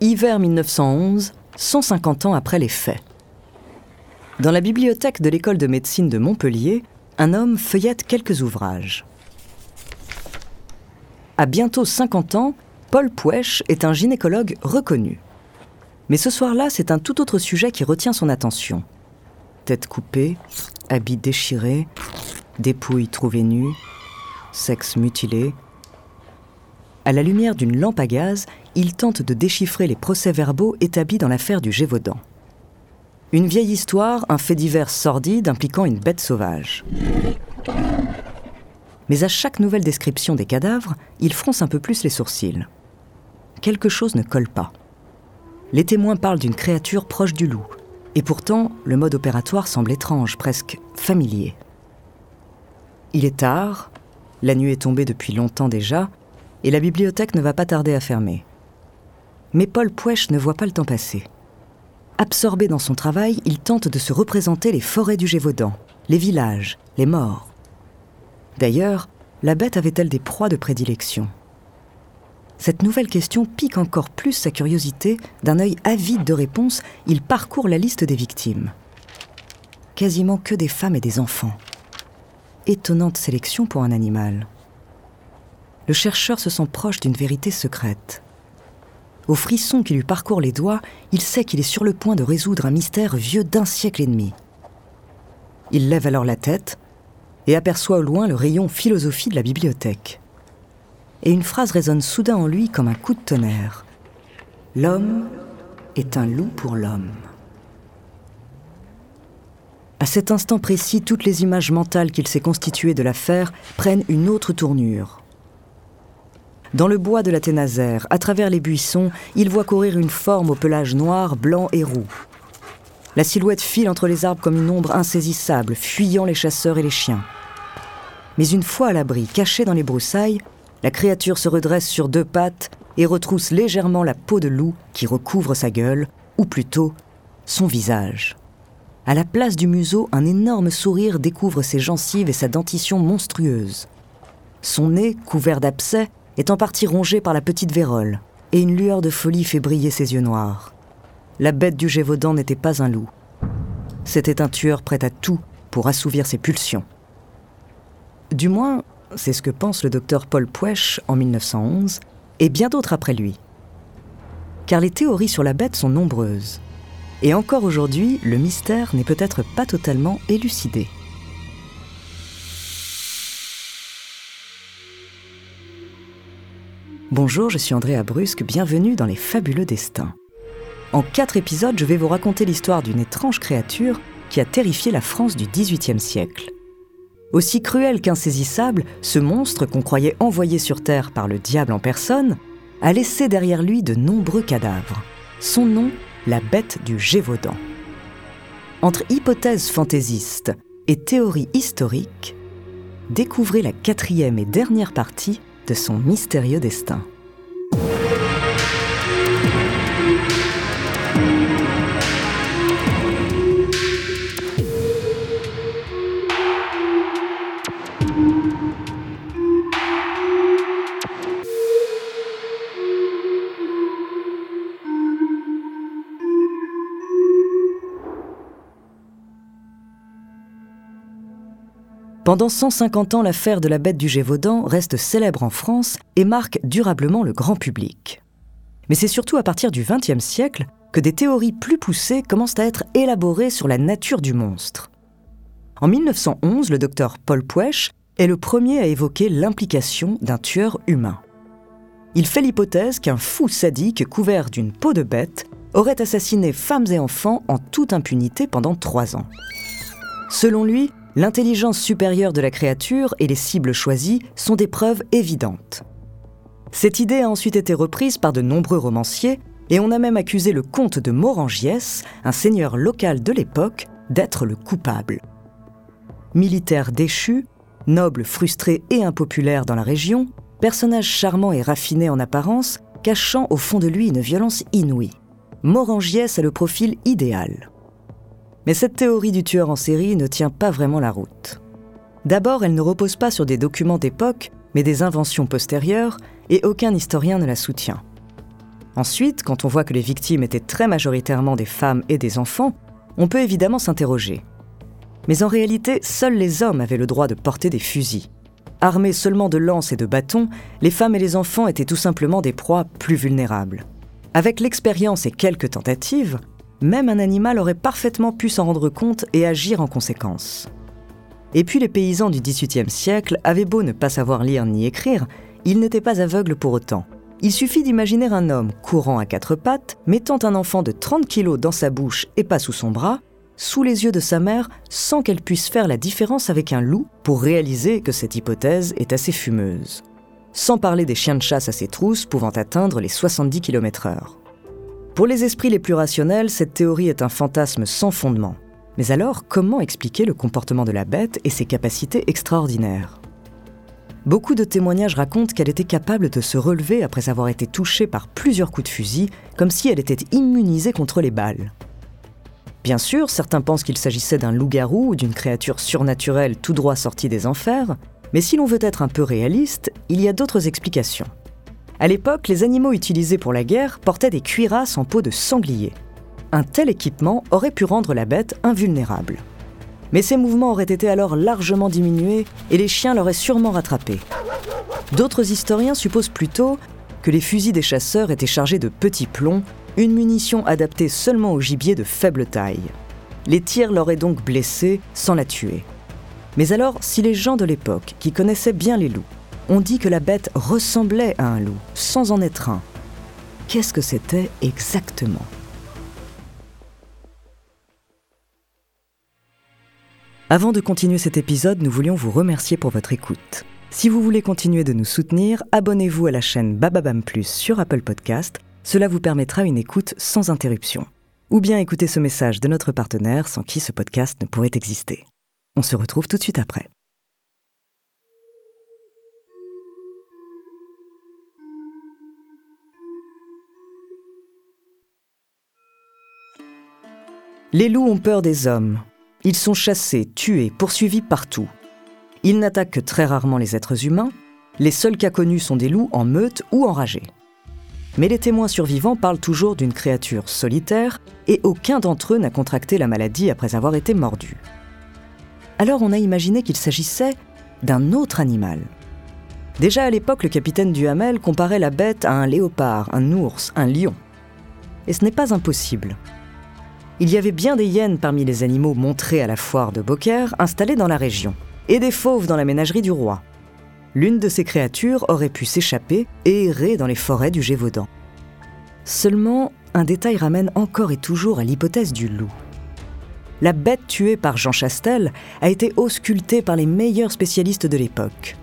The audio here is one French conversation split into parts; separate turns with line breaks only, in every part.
Hiver 1911, 150 ans après les faits. Dans la bibliothèque de l'école de médecine de Montpellier, un homme feuillette quelques ouvrages. À bientôt 50 ans, Paul Pouèche est un gynécologue reconnu. Mais ce soir-là, c'est un tout autre sujet qui retient son attention. Tête coupée, habits déchirés, dépouilles trouvées nues, sexe mutilé. À la lumière d'une lampe à gaz, il tente de déchiffrer les procès-verbaux établis dans l'affaire du Gévaudan. Une vieille histoire, un fait divers sordide impliquant une bête sauvage. Mais à chaque nouvelle description des cadavres, il fronce un peu plus les sourcils. Quelque chose ne colle pas. Les témoins parlent d'une créature proche du loup, et pourtant le mode opératoire semble étrange, presque familier. Il est tard, la nuit est tombée depuis longtemps déjà, et la bibliothèque ne va pas tarder à fermer. Mais Paul Pouèche ne voit pas le temps passer. Absorbé dans son travail, il tente de se représenter les forêts du Gévaudan, les villages, les morts. D'ailleurs, la bête avait-elle des proies de prédilection? Cette nouvelle question pique encore plus sa curiosité. D'un œil avide de réponses, il parcourt la liste des victimes. Quasiment que des femmes et des enfants. Étonnante sélection pour un animal. Le chercheur se sent proche d'une vérité secrète. Au frisson qui lui parcourt les doigts, il sait qu'il est sur le point de résoudre un mystère vieux d'un siècle et demi. Il lève alors la tête et aperçoit au loin le rayon philosophie de la bibliothèque. Et une phrase résonne soudain en lui comme un coup de tonnerre. L'homme est un loup pour l'homme. À cet instant précis, toutes les images mentales qu'il s'est constituées de l'affaire prennent une autre tournure. Dans le bois de la Ténazère, à travers les buissons, il voit courir une forme au pelage noir, blanc et roux. La silhouette file entre les arbres comme une ombre insaisissable, fuyant les chasseurs et les chiens. Mais une fois à l'abri, caché dans les broussailles, la créature se redresse sur deux pattes et retrousse légèrement la peau de loup qui recouvre sa gueule, ou plutôt son visage. À la place du museau, un énorme sourire découvre ses gencives et sa dentition monstrueuse. Son nez, couvert d'abcès, est en partie rongé par la petite vérole, et une lueur de folie fait briller ses yeux noirs. La bête du Gévaudan n'était pas un loup. C'était un tueur prêt à tout pour assouvir ses pulsions. Du moins, c'est ce que pense le docteur Paul Pouèche en 1911, et bien d'autres après lui. Car les théories sur la bête sont nombreuses. Et encore aujourd'hui, le mystère n'est peut-être pas totalement élucidé. Bonjour, je suis Andrea Brusque, bienvenue dans Les Fabuleux Destins. En quatre épisodes, je vais vous raconter l'histoire d'une étrange créature qui a terrifié la France du XVIIIe siècle. Aussi cruel qu'insaisissable, ce monstre qu'on croyait envoyé sur Terre par le diable en personne a laissé derrière lui de nombreux cadavres. Son nom, la bête du Gévaudan. Entre hypothèses fantaisistes et théories historiques, découvrez la quatrième et dernière partie de son mystérieux destin. Pendant 150 ans, l'affaire de la bête du Gévaudan reste célèbre en France et marque durablement le grand public. Mais c'est surtout à partir du XXe siècle que des théories plus poussées commencent à être élaborées sur la nature du monstre. En 1911, le docteur Paul Pouèche est le premier à évoquer l'implication d'un tueur humain. Il fait l'hypothèse qu'un fou sadique couvert d'une peau de bête aurait assassiné femmes et enfants en toute impunité pendant trois ans. Selon lui, L'intelligence supérieure de la créature et les cibles choisies sont des preuves évidentes. Cette idée a ensuite été reprise par de nombreux romanciers et on a même accusé le comte de Morangiès, un seigneur local de l'époque, d'être le coupable. Militaire déchu, noble frustré et impopulaire dans la région, personnage charmant et raffiné en apparence, cachant au fond de lui une violence inouïe. Morangiès a le profil idéal. Mais cette théorie du tueur en série ne tient pas vraiment la route. D'abord, elle ne repose pas sur des documents d'époque, mais des inventions postérieures, et aucun historien ne la soutient. Ensuite, quand on voit que les victimes étaient très majoritairement des femmes et des enfants, on peut évidemment s'interroger. Mais en réalité, seuls les hommes avaient le droit de porter des fusils. Armés seulement de lances et de bâtons, les femmes et les enfants étaient tout simplement des proies plus vulnérables. Avec l'expérience et quelques tentatives, même un animal aurait parfaitement pu s'en rendre compte et agir en conséquence. Et puis les paysans du XVIIIe siècle avaient beau ne pas savoir lire ni écrire, ils n'étaient pas aveugles pour autant. Il suffit d'imaginer un homme courant à quatre pattes, mettant un enfant de 30 kilos dans sa bouche et pas sous son bras, sous les yeux de sa mère, sans qu'elle puisse faire la différence avec un loup pour réaliser que cette hypothèse est assez fumeuse. Sans parler des chiens de chasse à ses trousses pouvant atteindre les 70 km/h. Pour les esprits les plus rationnels, cette théorie est un fantasme sans fondement. Mais alors, comment expliquer le comportement de la bête et ses capacités extraordinaires? Beaucoup de témoignages racontent qu'elle était capable de se relever après avoir été touchée par plusieurs coups de fusil, comme si elle était immunisée contre les balles. Bien sûr, certains pensent qu'il s'agissait d'un loup-garou ou d'une créature surnaturelle tout droit sortie des enfers, mais si l'on veut être un peu réaliste, il y a d'autres explications. À l'époque, les animaux utilisés pour la guerre portaient des cuirasses en peau de sanglier un tel équipement aurait pu rendre la bête invulnérable. Mais ses mouvements auraient été alors largement diminués et les chiens l'auraient sûrement rattrapé. D'autres historiens supposent plutôt que les fusils des chasseurs étaient chargés de petits plombs, une munition adaptée seulement au gibier de faible taille. Les tirs l'auraient donc blessée sans la tuer. Mais alors, si les gens de l'époque, qui connaissaient bien les loups, ont dit que la bête ressemblait à un loup, sans en être un, qu'est-ce que c'était exactement? Avant de continuer cet épisode, nous voulions vous remercier pour votre écoute. Si vous voulez continuer de nous soutenir, abonnez-vous à la chaîne Bababam Plus sur Apple Podcast. Cela vous permettra une écoute sans interruption. Ou bien écouter ce message de notre partenaire sans qui ce podcast ne pourrait exister. On se retrouve tout de suite après. Les loups ont peur des hommes, ils sont chassés, tués, poursuivis partout. Ils n'attaquent que très rarement les êtres humains. Les seuls cas connus sont des loups en meute ou enragés. Mais les témoins survivants parlent toujours d'une créature solitaire et aucun d'entre eux n'a contracté la maladie après avoir été mordu. Alors on a imaginé qu'il s'agissait d'un autre animal. Déjà à l'époque, le capitaine Duhamel comparait la bête à un léopard, un ours, un lion. Et ce n'est pas impossible. Il y avait bien des hyènes parmi les animaux montrés à la foire de Beaucaire installés dans la région, et des fauves dans la ménagerie du roi. L'une de ces créatures aurait pu s'échapper et errer dans les forêts du Gévaudan. Seulement, un détail ramène encore et toujours à l'hypothèse du loup. La bête tuée par Jean Chastel a été auscultée par les meilleurs spécialistes de l'époque.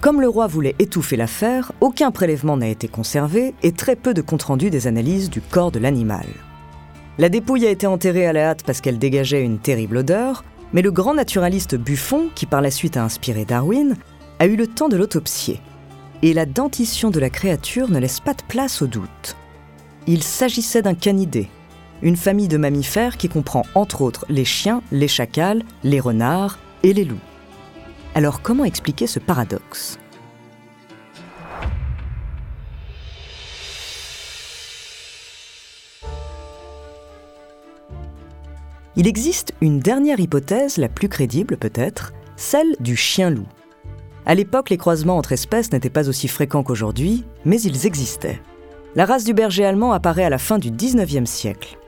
Comme le roi voulait étouffer l'affaire, aucun prélèvement n'a été conservé et très peu de compte rendu des analyses du corps de l'animal. La dépouille a été enterrée à la hâte parce qu'elle dégageait une terrible odeur, mais le grand naturaliste Buffon, qui par la suite a inspiré Darwin, a eu le temps de l'autopsier. Et la dentition de la créature ne laisse pas de place au doute. Il s'agissait d'un canidé, une famille de mammifères qui comprend entre autres les chiens, les chacals, les renards et les loups. Alors comment expliquer ce paradoxe? Il existe une dernière hypothèse, la plus crédible peut-être, celle du chien-loup. À l'époque, les croisements entre espèces n'étaient pas aussi fréquents qu'aujourd'hui, mais ils existaient. La race du berger allemand apparaît à la fin du 19e siècle.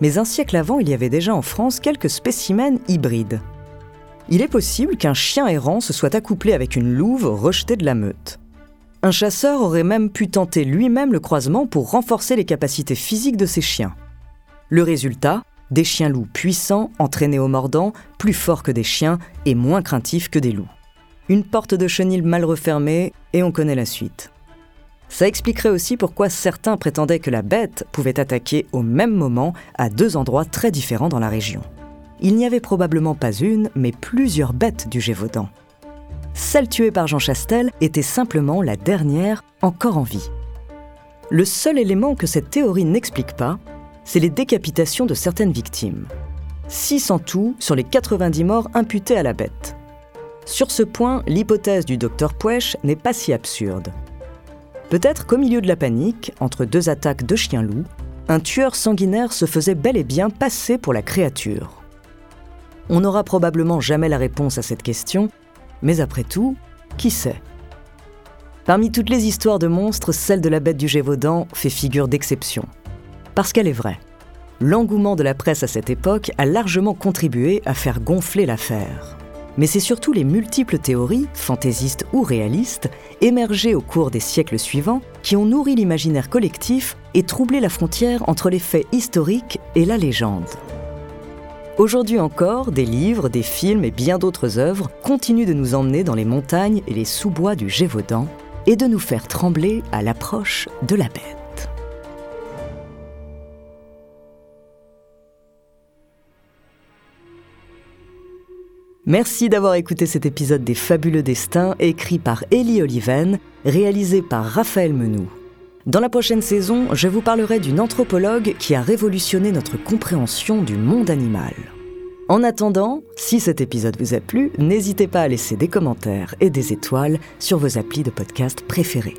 Mais un siècle avant, il y avait déjà en France quelques spécimens hybrides. Il est possible qu'un chien errant se soit accouplé avec une louve rejetée de la meute. Un chasseur aurait même pu tenter lui-même le croisement pour renforcer les capacités physiques de ses chiens. Le résultat, des chiens-loups puissants, entraînés au mordant, plus forts que des chiens et moins craintifs que des loups. Une porte de chenille mal refermée, et on connaît la suite. Ça expliquerait aussi pourquoi certains prétendaient que la bête pouvait attaquer au même moment à deux endroits très différents dans la région. Il n'y avait probablement pas une, mais plusieurs bêtes du Gévaudan. Celle tuée par Jean Chastel était simplement la dernière encore en vie. Le seul élément que cette théorie n'explique pas, c'est les décapitations de certaines victimes. 6 en tout sur les 90 morts imputés à la bête. Sur ce point, l'hypothèse du docteur Puech n'est pas si absurde. Peut-être qu'au milieu de la panique, entre deux attaques de chiens-loups, un tueur sanguinaire se faisait bel et bien passer pour la créature. On n'aura probablement jamais la réponse à cette question, mais après tout, qui sait? Parmi toutes les histoires de monstres, celle de la bête du Gévaudan fait figure d'exception. Parce qu'elle est vraie. L'engouement de la presse à cette époque a largement contribué à faire gonfler l'affaire. Mais c'est surtout les multiples théories, fantaisistes ou réalistes, émergées au cours des siècles suivants, qui ont nourri l'imaginaire collectif et troublé la frontière entre les faits historiques et la légende. Aujourd'hui encore, des livres, des films et bien d'autres œuvres continuent de nous emmener dans les montagnes et les sous-bois du Gévaudan, et de nous faire trembler à l'approche de la bête. Merci d'avoir écouté cet épisode des Fabuleux Destins, écrit par Elie Oliven, réalisé par Raphaël Menou. Dans la prochaine saison, je vous parlerai d'une anthropologue qui a révolutionné notre compréhension du monde animal. En attendant, si cet épisode vous a plu, n'hésitez pas à laisser des commentaires et des étoiles sur vos applis de podcast préférés.